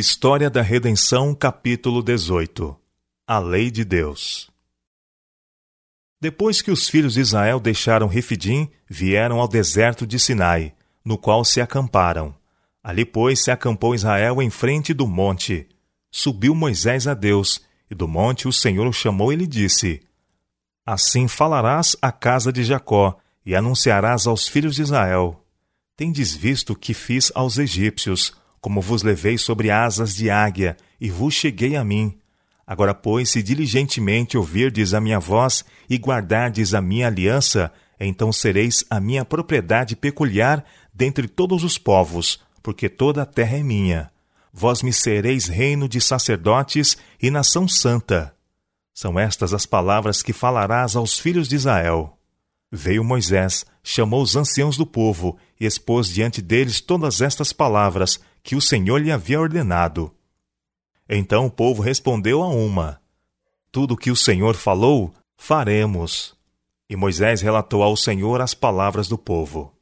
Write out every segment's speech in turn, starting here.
História da Redenção, capítulo 18 A Lei de Deus Depois que os filhos de Israel deixaram Refidim, vieram ao deserto de Sinai, no qual se acamparam. Ali, pois, se acampou Israel em frente do monte. Subiu Moisés a Deus, e do monte o Senhor o chamou e lhe disse: Assim falarás à casa de Jacó, e anunciarás aos filhos de Israel: Tendes visto o que fiz aos egípcios, como vos levei sobre asas de águia, e vos cheguei a mim. Agora, pois, se diligentemente ouvirdes a minha voz e guardardes a minha aliança, então sereis a minha propriedade peculiar dentre todos os povos, porque toda a terra é minha. Vós me sereis reino de sacerdotes e nação santa. São estas as palavras que falarás aos filhos de Israel. Veio Moisés, chamou os anciãos do povo e expôs diante deles todas estas palavras que o Senhor lhe havia ordenado. Então o povo respondeu a uma: Tudo o que o Senhor falou, faremos. E Moisés relatou ao Senhor as palavras do povo.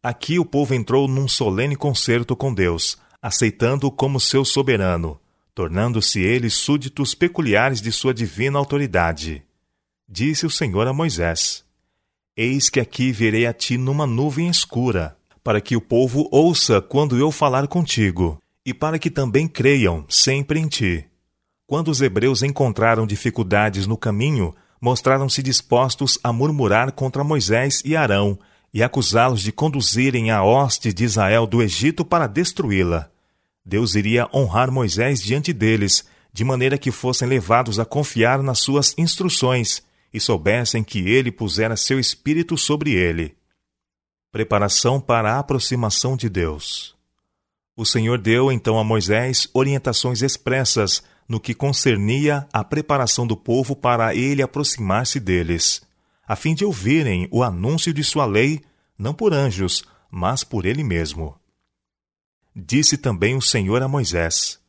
Aqui o povo entrou num solene concerto com Deus, aceitando-o como seu soberano, tornando-se eles súditos peculiares de sua divina autoridade. Disse o Senhor a Moisés: Eis que aqui virei a ti numa nuvem escura, para que o povo ouça quando eu falar contigo, e para que também creiam sempre em ti. Quando os hebreus encontraram dificuldades no caminho, mostraram-se dispostos a murmurar contra Moisés e Arão e acusá-los de conduzirem a hoste de Israel do Egito para destruí-la. Deus iria honrar Moisés diante deles, de maneira que fossem levados a confiar nas suas instruções e soubessem que ele pusera seu espírito sobre ele. Preparação para a aproximação de Deus. O Senhor deu então a Moisés orientações expressas no que concernia a preparação do povo para ele aproximar-se deles, a fim de ouvirem o anúncio de sua lei, não por anjos, mas por ele mesmo. Disse também o Senhor a Moisés: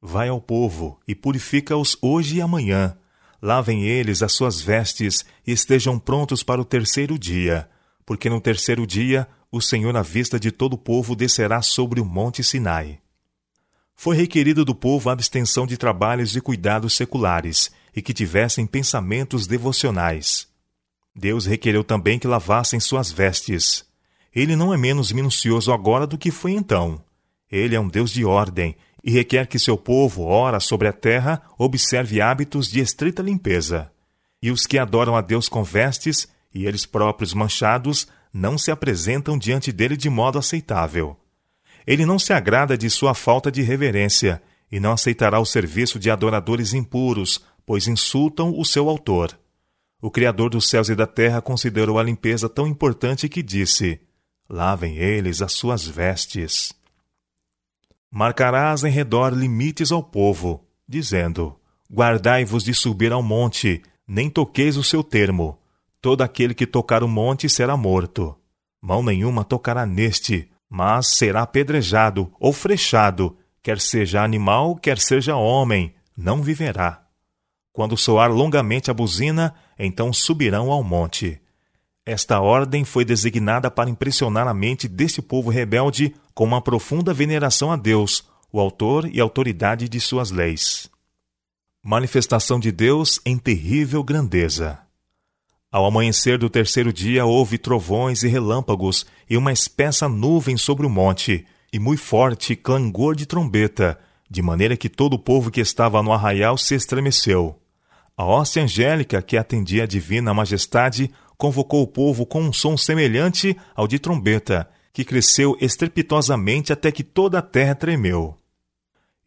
Vai ao povo e purifica-os hoje e amanhã, Lavem eles as suas vestes e estejam prontos para o terceiro dia, porque no terceiro dia o Senhor, à vista de todo o povo, descerá sobre o monte Sinai. Foi requerido do povo a abstenção de trabalhos e cuidados seculares e que tivessem pensamentos devocionais. Deus requereu também que lavassem suas vestes. Ele não é menos minucioso agora do que foi então. Ele é um Deus de ordem e requer que seu povo, ora sobre a terra, observe hábitos de estrita limpeza. E os que adoram a Deus com vestes, e eles próprios manchados, não se apresentam diante dele de modo aceitável. Ele não se agrada de sua falta de reverência, e não aceitará o serviço de adoradores impuros, pois insultam o seu autor. O Criador dos céus e da terra considerou a limpeza tão importante que disse: Lavem eles as suas vestes. Marcarás em redor limites ao povo, dizendo: Guardai-vos de subir ao monte, nem toqueis o seu termo. Todo aquele que tocar o monte será morto. Mão nenhuma tocará neste, mas será apedrejado ou frechado, quer seja animal, quer seja homem, não viverá. Quando soar longamente a buzina, então subirão ao monte. Esta ordem foi designada para impressionar a mente deste povo rebelde com uma profunda veneração a Deus, o autor e autoridade de suas leis. Manifestação de Deus em terrível grandeza. Ao amanhecer do terceiro dia houve trovões e relâmpagos e uma espessa nuvem sobre o monte, e muito forte clangor de trombeta, de maneira que todo o povo que estava no arraial se estremeceu. A hóstia angélica que atendia a divina majestade convocou o povo com um som semelhante ao de trombeta, que cresceu estrepitosamente até que toda a terra tremeu.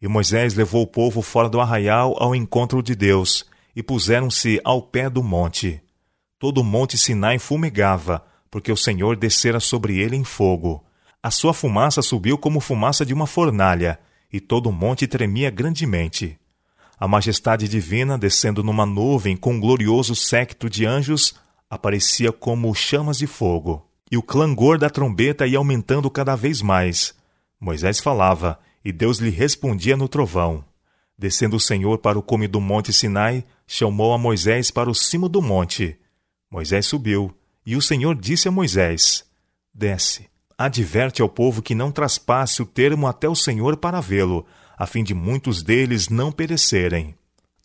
E Moisés levou o povo fora do arraial ao encontro de Deus, e puseram-se ao pé do monte. Todo o monte Sinai fumegava, porque o Senhor descera sobre ele em fogo. A sua fumaça subiu como fumaça de uma fornalha, e todo o monte tremia grandemente. A majestade divina, descendo numa nuvem com um glorioso séquito de anjos, aparecia como chamas de fogo, e o clangor da trombeta ia aumentando cada vez mais. Moisés falava, e Deus lhe respondia no trovão. Descendo o Senhor para o cume do monte Sinai, chamou a Moisés para o cimo do monte. Moisés subiu, e o Senhor disse a Moisés: Desce, adverte ao povo que não traspasse o termo até o Senhor para vê-lo, a fim de muitos deles não perecerem.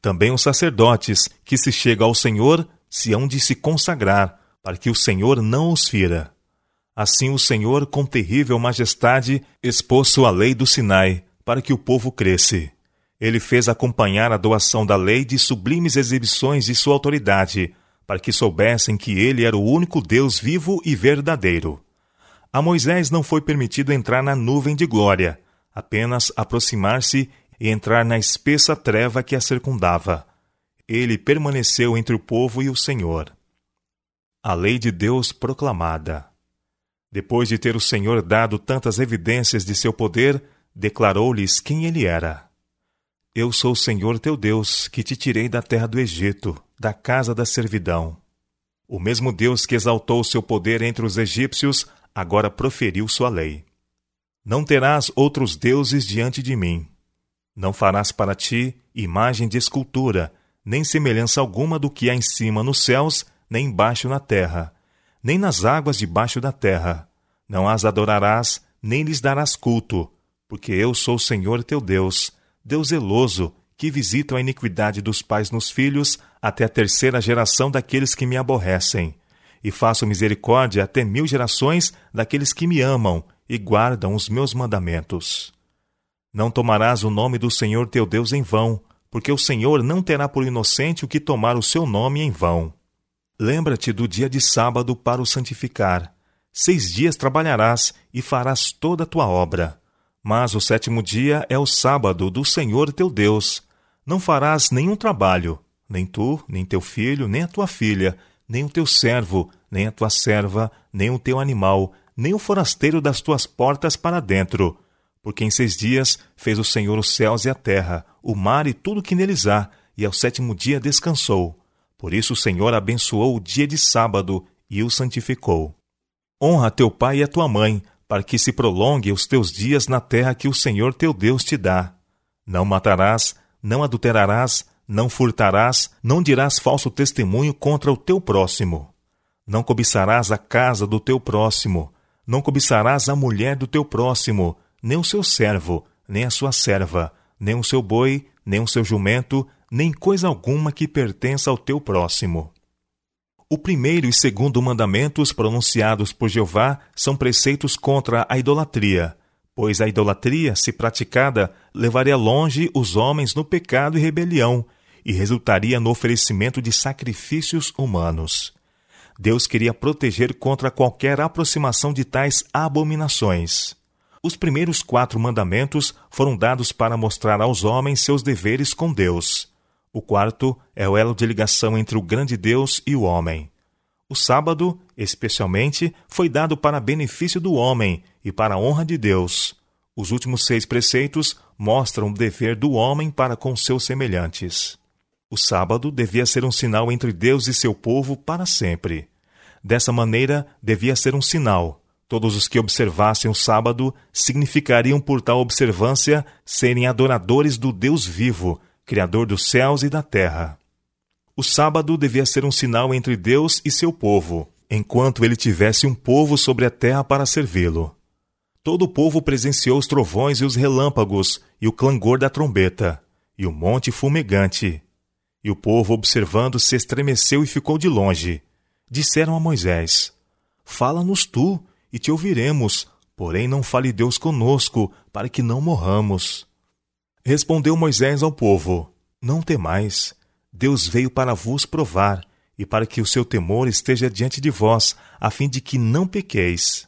Também os sacerdotes, que se chegam ao Senhor, se hão de se consagrar, para que o Senhor não os fira. Assim o Senhor, com terrível majestade, expôs sua lei do Sinai, para que o povo cresce. Ele fez acompanhar a doação da lei de sublimes exibições de sua autoridade, para que soubessem que ele era o único Deus vivo e verdadeiro. A Moisés não foi permitido entrar na nuvem de glória, apenas aproximar-se e entrar na espessa treva que a circundava. Ele permaneceu entre o povo e o Senhor. A lei de Deus proclamada. Depois de ter o Senhor dado tantas evidências de seu poder, declarou-lhes quem ele era. Eu sou o Senhor teu Deus, que te tirei da terra do Egito, da casa da servidão. O mesmo Deus que exaltou seu poder entre os egípcios, agora proferiu sua lei. Não terás outros deuses diante de mim. Não farás para ti imagem de escultura, nem semelhança alguma do que há em cima nos céus, nem embaixo na terra, nem nas águas debaixo da terra. Não as adorarás, nem lhes darás culto, porque eu sou o Senhor teu Deus, Deus zeloso, que visita a iniquidade dos pais nos filhos até a terceira geração daqueles que me aborrecem, e faço misericórdia até mil gerações daqueles que me amam e guardam os meus mandamentos. Não tomarás o nome do Senhor teu Deus em vão, porque o Senhor não terá por inocente o que tomar o seu nome em vão. Lembra-te do dia de sábado para o santificar. Seis dias trabalharás e farás toda a tua obra. Mas o sétimo dia é o sábado do Senhor teu Deus. Não farás nenhum trabalho, nem tu, nem teu filho, nem a tua filha, nem o teu servo, nem a tua serva, nem o teu animal, nem o forasteiro das tuas portas para dentro porque em seis dias fez o Senhor os céus e a terra, o mar e tudo que neles há, e ao sétimo dia descansou. Por isso o Senhor abençoou o dia de sábado e o santificou. Honra teu pai e a tua mãe, para que se prolongue os teus dias na terra que o Senhor teu Deus te dá. Não matarás, não adulterarás, não furtarás, não dirás falso testemunho contra o teu próximo. Não cobiçarás a casa do teu próximo, não cobiçarás a mulher do teu próximo, nem o seu servo, nem a sua serva, nem o seu boi, nem o seu jumento, nem coisa alguma que pertença ao teu próximo. O primeiro e segundo mandamentos pronunciados por Jeová são preceitos contra a idolatria, pois a idolatria, se praticada, levaria longe os homens no pecado e rebelião e resultaria no oferecimento de sacrifícios humanos. Deus queria proteger contra qualquer aproximação de tais abominações. Os primeiros quatro mandamentos foram dados para mostrar aos homens seus deveres com Deus. O quarto é o elo de ligação entre o grande Deus e o homem. O sábado, especialmente, foi dado para benefício do homem e para a honra de Deus. Os últimos seis preceitos mostram o dever do homem para com seus semelhantes. O sábado devia ser um sinal entre Deus e seu povo para sempre. Dessa maneira, devia ser um sinal, Todos os que observassem o sábado significariam por tal observância serem adoradores do Deus vivo, Criador dos céus e da terra. O sábado devia ser um sinal entre Deus e seu povo, enquanto ele tivesse um povo sobre a terra para servi-lo. Todo o povo presenciou os trovões e os relâmpagos, e o clangor da trombeta, e o monte fumegante. E o povo, observando, se estremeceu e ficou de longe. Disseram a Moisés: Fala-nos tu, e te ouviremos, porém não fale Deus conosco, para que não morramos. Respondeu Moisés ao povo: Não temais, Deus veio para vos provar, e para que o seu temor esteja diante de vós, a fim de que não pequeis.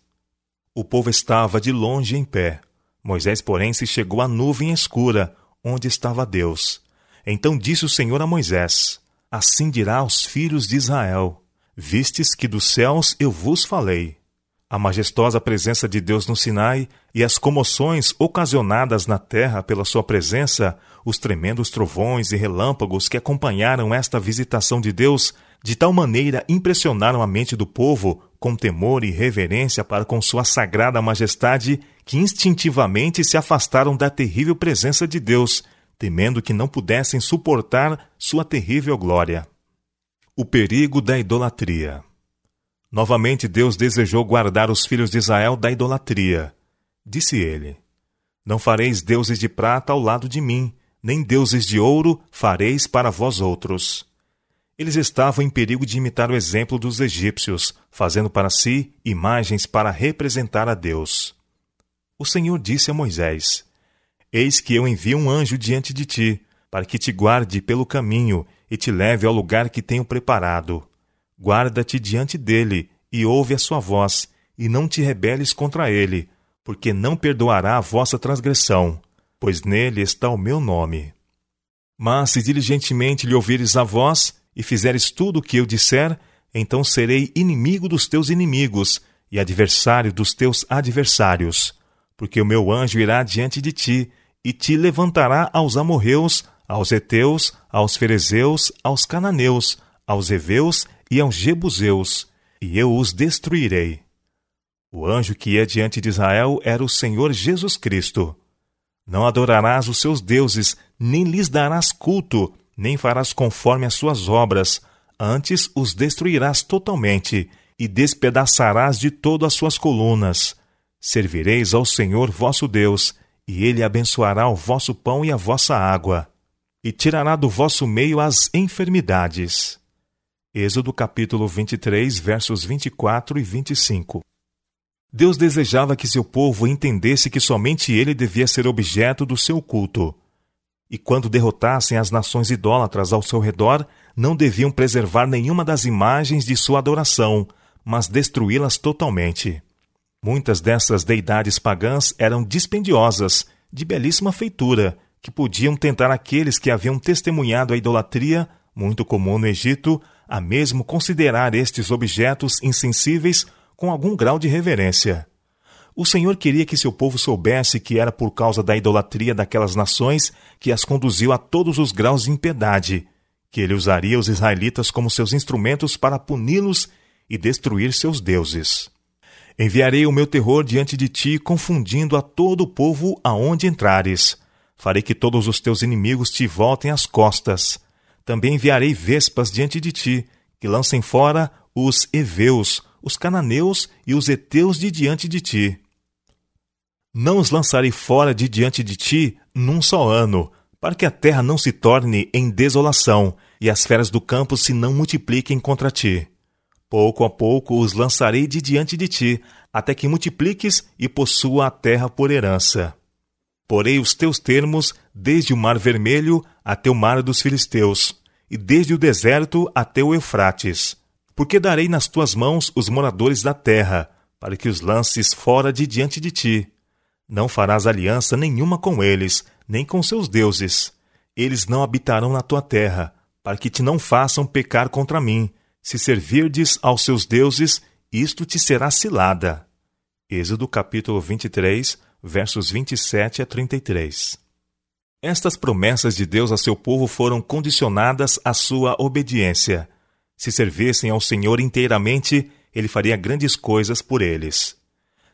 O povo estava de longe em pé. Moisés, porém, se chegou à nuvem escura, onde estava Deus. Então disse o Senhor a Moisés: Assim dirá aos filhos de Israel: Vistes que dos céus eu vos falei. A majestosa presença de Deus no Sinai e as comoções ocasionadas na terra pela sua presença, os tremendos trovões e relâmpagos que acompanharam esta visitação de Deus, de tal maneira impressionaram a mente do povo com temor e reverência para com sua sagrada majestade, que instintivamente se afastaram da terrível presença de Deus, temendo que não pudessem suportar sua terrível glória. O perigo da idolatria. Novamente Deus desejou guardar os filhos de Israel da idolatria. Disse ele: Não fareis deuses de prata ao lado de mim, nem deuses de ouro fareis para vós outros. Eles estavam em perigo de imitar o exemplo dos egípcios, fazendo para si imagens para representar a Deus. O Senhor disse a Moisés: Eis que eu envio um anjo diante de ti, para que te guarde pelo caminho e te leve ao lugar que tenho preparado. Guarda-te diante dele e ouve a sua voz, e não te rebeles contra ele, porque não perdoará a vossa transgressão, pois nele está o meu nome. Mas se diligentemente lhe ouvires a voz, e fizeres tudo o que eu disser, então serei inimigo dos teus inimigos e adversário dos teus adversários, porque o meu anjo irá diante de ti e te levantará aos amorreus, aos heteus, aos ferezeus, aos cananeus, aos heveus e aos jebuseus, e eu os destruirei. O anjo que ia diante de Israel era o Senhor Jesus Cristo. Não adorarás os seus deuses, nem lhes darás culto, nem farás conforme as suas obras, antes os destruirás totalmente e despedaçarás de todo as suas colunas. Servireis ao Senhor vosso Deus, e ele abençoará o vosso pão e a vossa água, e tirará do vosso meio as enfermidades. Êxodo capítulo 23, versos 24 e 25. Deus desejava que seu povo entendesse que somente ele devia ser objeto do seu culto. E quando derrotassem as nações idólatras ao seu redor, não deviam preservar nenhuma das imagens de sua adoração, mas destruí-las totalmente. Muitas dessas deidades pagãs eram dispendiosas, de belíssima feitura, que podiam tentar aqueles que haviam testemunhado a idolatria, muito comum no Egito, a mesmo considerar estes objetos insensíveis com algum grau de reverência. O Senhor queria que seu povo soubesse que era por causa da idolatria daquelas nações que as conduziu a todos os graus de impiedade, que ele usaria os israelitas como seus instrumentos para puni-los e destruir seus deuses. Enviarei o meu terror diante de ti, confundindo a todo o povo aonde entrares. Farei que todos os teus inimigos te voltem às costas. Também enviarei vespas diante de ti, que lancem fora os heveus, os cananeus e os heteus de diante de ti. Não os lançarei fora de diante de ti num só ano, para que a terra não se torne em desolação e as feras do campo se não multipliquem contra ti. Pouco a pouco os lançarei de diante de ti, até que multipliques e possua a terra por herança. Porei os teus termos desde o mar vermelho até o mar dos filisteus, e desde o deserto até o Eufrates porque darei nas tuas mãos os moradores da terra, para que os lances fora de diante de ti. Não farás aliança nenhuma com eles, nem com seus deuses. Eles não habitarão na tua terra, para que te não façam pecar contra mim. Se servirdes aos seus deuses, isto te será cilada. Êxodo capítulo 23, versos 27 a 33. Estas promessas de Deus a seu povo foram condicionadas à sua obediência. Se servissem ao Senhor inteiramente, ele faria grandes coisas por eles.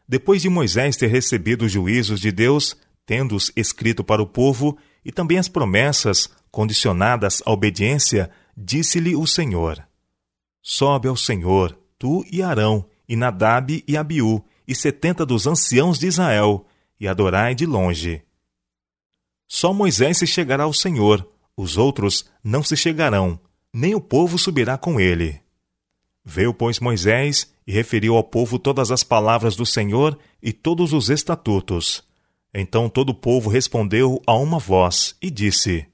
Depois de Moisés ter recebido os juízos de Deus, tendo-os escrito para o povo, e também as promessas condicionadas à obediência, disse-lhe o Senhor: Sobe ao Senhor, tu e Arão, e Nadab e Abiú, e setenta dos anciãos de Israel, e adorai de longe. Só Moisés se chegará ao Senhor, os outros não se chegarão, nem o povo subirá com ele. Veio, pois, Moisés e referiu ao povo todas as palavras do Senhor e todos os estatutos. Então todo o povo respondeu a uma voz e disse: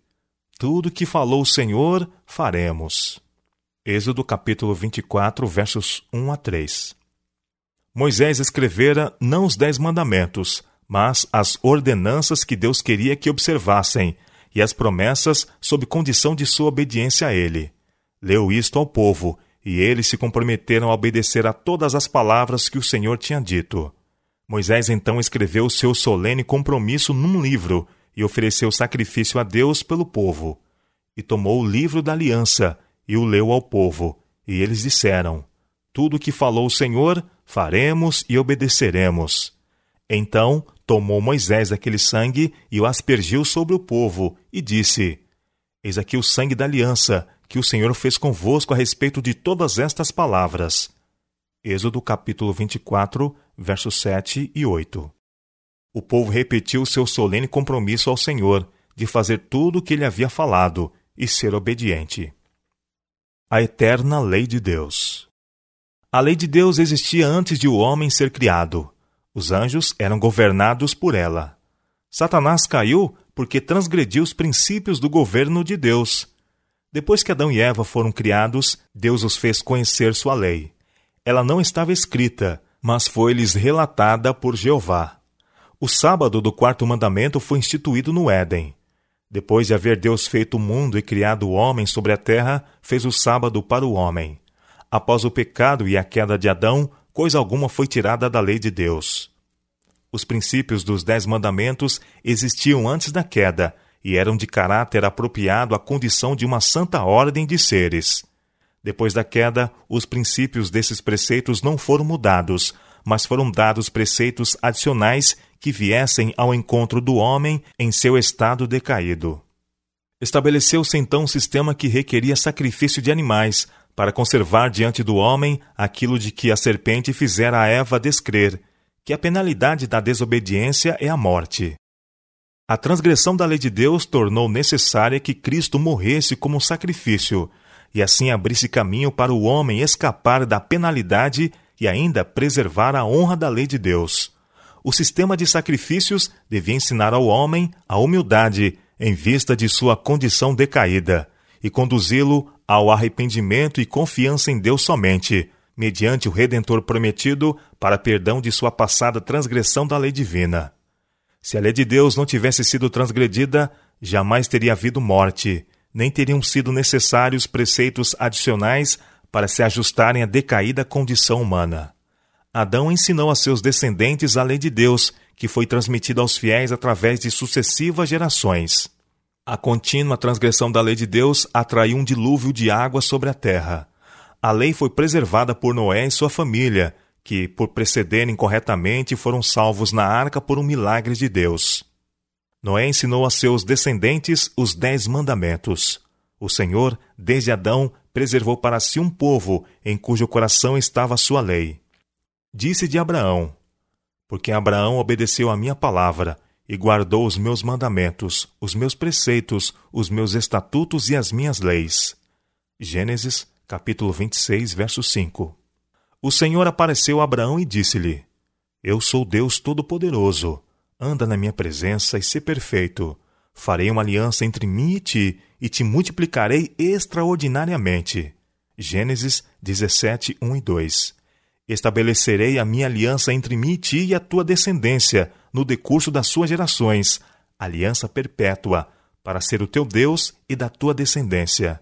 Tudo que falou o Senhor, faremos. Êxodo capítulo 24, versos 1 a 3. Moisés escrevera não os dez mandamentos, mas as ordenanças que Deus queria que observassem, e as promessas sob condição de sua obediência a ele. Leu isto ao povo, e eles se comprometeram a obedecer a todas as palavras que o Senhor tinha dito. Moisés então escreveu seu solene compromisso num livro e ofereceu sacrifício a Deus pelo povo. E tomou o livro da aliança e o leu ao povo. E eles disseram: Tudo o que falou o Senhor, faremos e obedeceremos. Então tomou Moisés aquele sangue e o aspergiu sobre o povo, e disse: Eis aqui o sangue da aliança que o Senhor fez convosco a respeito de todas estas palavras. Êxodo capítulo 24, versos 7 e 8. O povo repetiu seu solene compromisso ao Senhor de fazer tudo o que ele havia falado e ser obediente. A eterna lei de Deus. A lei de Deus existia antes de o homem ser criado. Os anjos eram governados por ela. Satanás caiu porque transgrediu os princípios do governo de Deus. Depois que Adão e Eva foram criados, Deus os fez conhecer sua lei. Ela não estava escrita, mas foi-lhes relatada por Jeová. O sábado do quarto mandamento foi instituído no Éden. Depois de haver Deus feito o mundo e criado o homem sobre a terra, fez o sábado para o homem. Após o pecado e a queda de Adão, coisa alguma foi tirada da lei de Deus. Os princípios dos Dez Mandamentos existiam antes da queda e eram de caráter apropriado à condição de uma santa ordem de seres. Depois da queda, os princípios desses preceitos não foram mudados, mas foram dados preceitos adicionais que viessem ao encontro do homem em seu estado decaído. Estabeleceu-se então um sistema que requeria sacrifício de animais para conservar diante do homem aquilo de que a serpente fizera a Eva descrer, que a penalidade da desobediência é a morte. A transgressão da lei de Deus tornou necessária que Cristo morresse como sacrifício, e assim abrisse caminho para o homem escapar da penalidade e ainda preservar a honra da lei de Deus o sistema de sacrifícios devia ensinar ao homem a humildade em vista de sua condição decaída e conduzi-lo ao arrependimento e confiança em Deus somente, mediante o Redentor prometido para perdão de sua passada transgressão da lei divina. Se a lei de Deus não tivesse sido transgredida, jamais teria havido morte, nem teriam sido necessários preceitos adicionais para se ajustarem à decaída condição humana. Adão ensinou a seus descendentes a lei de Deus, que foi transmitida aos fiéis através de sucessivas gerações. A contínua transgressão da lei de Deus atraiu um dilúvio de água sobre a terra. A lei foi preservada por Noé e sua família, que, por precederem corretamente, foram salvos na arca por um milagre de Deus. Noé ensinou a seus descendentes os Dez Mandamentos. O Senhor, desde Adão, preservou para si um povo em cujo coração estava a sua lei. Disse de Abraão: Porque Abraão obedeceu a minha palavra e guardou os meus mandamentos, os meus preceitos, os meus estatutos e as minhas leis. Gênesis, capítulo 26, verso 5. O Senhor apareceu a Abraão e disse-lhe: Eu sou Deus Todo-Poderoso. Anda na minha presença e sê perfeito. Farei uma aliança entre mim e ti, e te multiplicarei extraordinariamente. Gênesis 17, 1 e 2. Estabelecerei a minha aliança entre mim e ti e a tua descendência, no decurso das suas gerações, aliança perpétua, para ser o teu Deus e da tua descendência.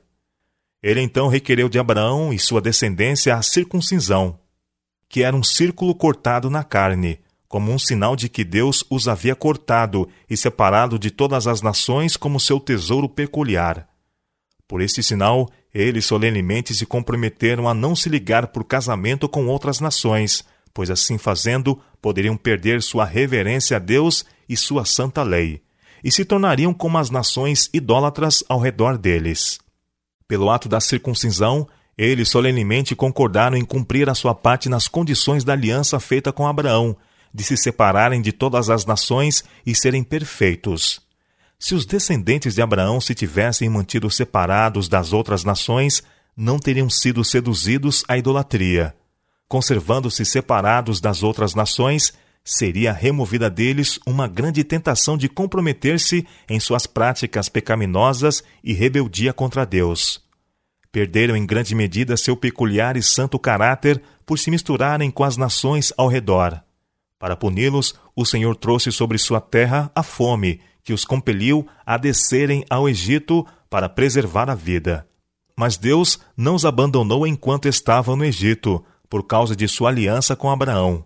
Ele então requereu de Abraão e sua descendência a circuncisão, que era um círculo cortado na carne, como um sinal de que Deus os havia cortado e separado de todas as nações como seu tesouro peculiar. Por este sinal, eles solenemente se comprometeram a não se ligar por casamento com outras nações, pois assim fazendo poderiam perder sua reverência a Deus e sua santa lei, e se tornariam como as nações idólatras ao redor deles. Pelo ato da circuncisão, eles solenemente concordaram em cumprir a sua parte nas condições da aliança feita com Abraão, de se separarem de todas as nações e serem perfeitos. Se os descendentes de Abraão se tivessem mantido separados das outras nações, não teriam sido seduzidos à idolatria. Conservando-se separados das outras nações, seria removida deles uma grande tentação de comprometer-se em suas práticas pecaminosas e rebeldia contra Deus. Perderam em grande medida seu peculiar e santo caráter por se misturarem com as nações ao redor. Para puni-los, o Senhor trouxe sobre sua terra a fome que os compeliu a descerem ao Egito para preservar a vida. Mas Deus não os abandonou enquanto estavam no Egito, por causa de sua aliança com Abraão.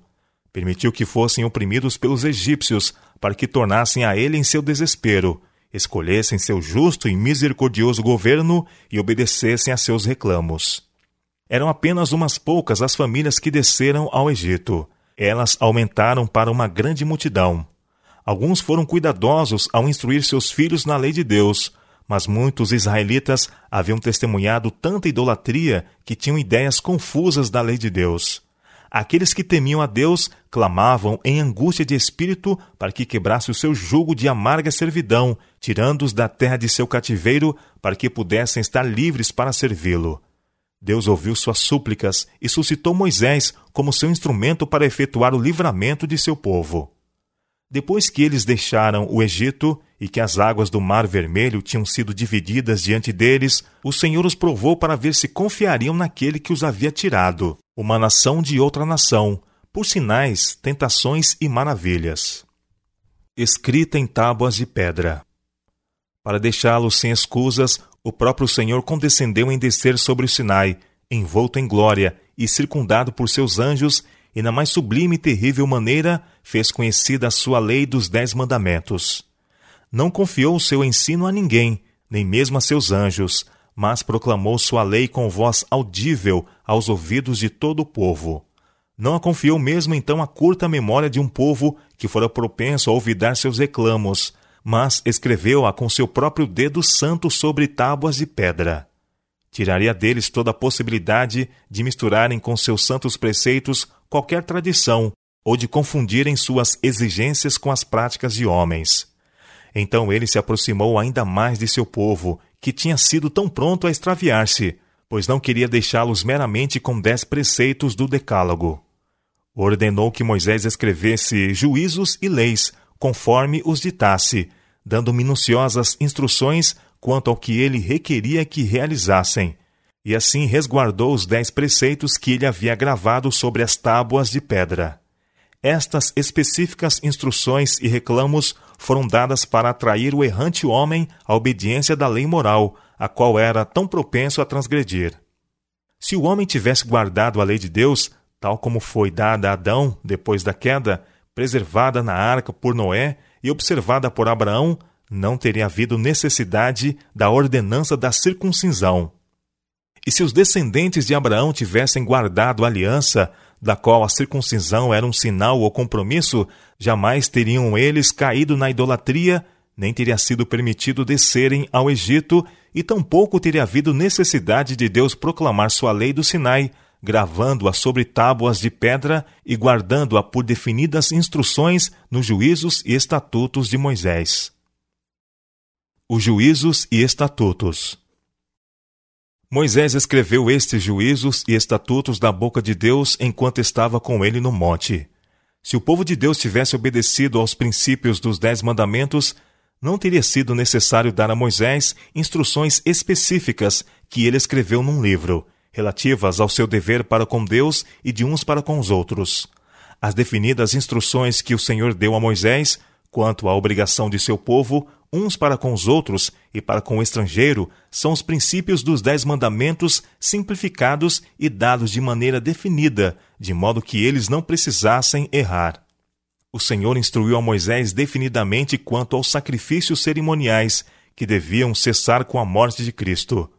Permitiu que fossem oprimidos pelos egípcios, para que tornassem a ele em seu desespero, escolhessem seu justo e misericordioso governo e obedecessem a seus reclamos. Eram apenas umas poucas as famílias que desceram ao Egito. Elas aumentaram para uma grande multidão. Alguns foram cuidadosos ao instruir seus filhos na lei de Deus, mas muitos israelitas haviam testemunhado tanta idolatria que tinham ideias confusas da lei de Deus. Aqueles que temiam a Deus clamavam em angústia de espírito para que quebrasse o seu jugo de amarga servidão, tirando-os da terra de seu cativeiro, para que pudessem estar livres para servi-lo. Deus ouviu suas súplicas e suscitou Moisés como seu instrumento para efetuar o livramento de seu povo. Depois que eles deixaram o Egito e que as águas do Mar Vermelho tinham sido divididas diante deles, o Senhor os provou para ver se confiariam naquele que os havia tirado uma nação de outra nação, por sinais, tentações e maravilhas. Escrita em tábuas de pedra. Para deixá-los sem escusas, o próprio Senhor condescendeu em descer sobre o Sinai, envolto em glória e circundado por seus anjos, e na mais sublime e terrível maneira fez conhecida a sua lei dos Dez Mandamentos. Não confiou o seu ensino a ninguém, nem mesmo a seus anjos, mas proclamou sua lei com voz audível aos ouvidos de todo o povo. Não a confiou mesmo então a curta memória de um povo que fora propenso a olvidar seus reclamos, mas escreveu-a com seu próprio dedo santo sobre tábuas de pedra. Tiraria deles toda a possibilidade de misturarem com seus santos preceitos qualquer tradição ou de confundirem suas exigências com as práticas de homens. Então ele se aproximou ainda mais de seu povo que tinha sido tão pronto a extraviar-se, pois não queria deixá-los meramente com dez preceitos do Decálogo. Ordenou que Moisés escrevesse juízos e leis, conforme os ditasse, dando minuciosas instruções quanto ao que ele requeria que realizassem, e assim resguardou os dez preceitos que ele havia gravado sobre as tábuas de pedra. Estas específicas instruções e reclamos foram dadas para atrair o errante homem à obediência da lei moral, a qual era tão propenso a transgredir. Se o homem tivesse guardado a lei de Deus, tal como foi dada a Adão depois da queda, preservada na arca por Noé e observada por Abraão, não teria havido necessidade da ordenança da circuncisão. E se os descendentes de Abraão tivessem guardado a aliança, da qual a circuncisão era um sinal ou compromisso, jamais teriam eles caído na idolatria, nem teria sido permitido descerem ao Egito, e tampouco teria havido necessidade de Deus proclamar sua lei do Sinai, gravando-a sobre tábuas de pedra e guardando-a por definidas instruções nos juízos e estatutos de Moisés. Os juízos e estatutos. Moisés escreveu estes juízos e estatutos da boca de Deus enquanto estava com ele no monte. Se o povo de Deus tivesse obedecido aos princípios dos Dez Mandamentos, não teria sido necessário dar a Moisés instruções específicas que ele escreveu num livro, relativas ao seu dever para com Deus e de uns para com os outros. As definidas instruções que o Senhor deu a Moisés quanto à obrigação de seu povo uns para com os outros e para com o estrangeiro, são os princípios dos Dez Mandamentos simplificados e dados de maneira definida, de modo que eles não precisassem errar. O Senhor instruiu a Moisés definidamente quanto aos sacrifícios cerimoniais, que deviam cessar com a morte de Cristo.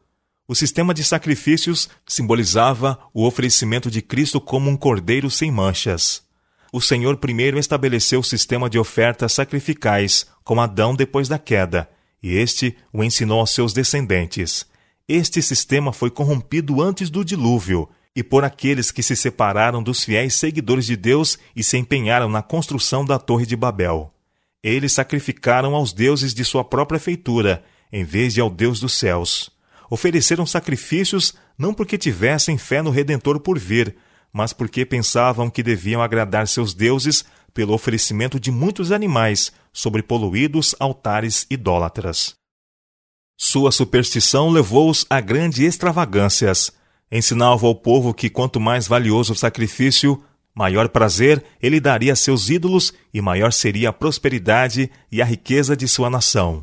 O sistema de sacrifícios simbolizava o oferecimento de Cristo como um cordeiro sem manchas o Senhor primeiro estabeleceu o sistema de ofertas sacrificais, com Adão depois da queda, e este o ensinou aos seus descendentes. Este sistema foi corrompido antes do dilúvio, e por aqueles que se separaram dos fiéis seguidores de Deus e se empenharam na construção da Torre de Babel. Eles sacrificaram aos deuses de sua própria feitura, em vez de ao Deus dos céus. Ofereceram sacrifícios não porque tivessem fé no Redentor por vir, mas porque pensavam que deviam agradar seus deuses pelo oferecimento de muitos animais sobre poluídos altares idólatras. Sua superstição levou-os a grandes extravagâncias. Ensinava ao povo que quanto mais valioso o sacrifício, maior prazer ele daria a seus ídolos e maior seria a prosperidade e a riqueza de sua nação.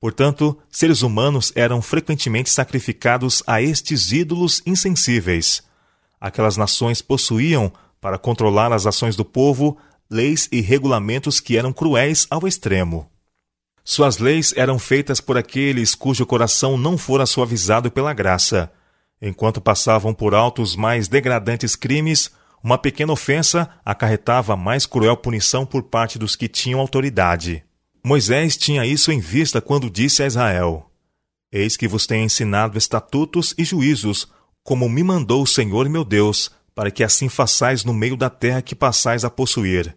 Portanto, seres humanos eram frequentemente sacrificados a estes ídolos insensíveis, Aquelas nações possuíam, para controlar as ações do povo, leis e regulamentos que eram cruéis ao extremo. Suas leis eram feitas por aqueles cujo coração não fora suavizado pela graça. Enquanto passavam por alto os mais degradantes crimes, uma pequena ofensa acarretava mais cruel punição por parte dos que tinham autoridade. Moisés tinha isso em vista quando disse a Israel: Eis que vos tenho ensinado estatutos e juízos, como me mandou o Senhor meu Deus, para que assim façais no meio da terra que passais a possuir.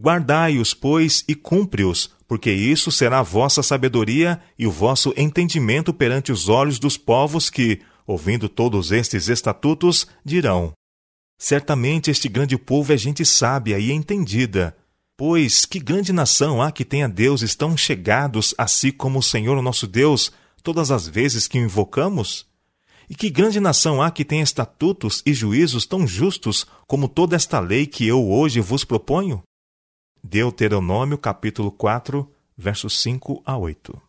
Guardai-os, pois, e cumpre-os, porque isso será a vossa sabedoria e o vosso entendimento perante os olhos dos povos que, ouvindo todos estes estatutos, dirão: Certamente este grande povo é gente sábia e entendida. Pois que grande nação há que tenha deuses tão chegados a si como o Senhor nosso Deus, todas as vezes que o invocamos? E que grande nação há que tenha estatutos e juízos tão justos como toda esta lei que eu hoje vos proponho? Deuteronômio capítulo 4, versos 5 a 8.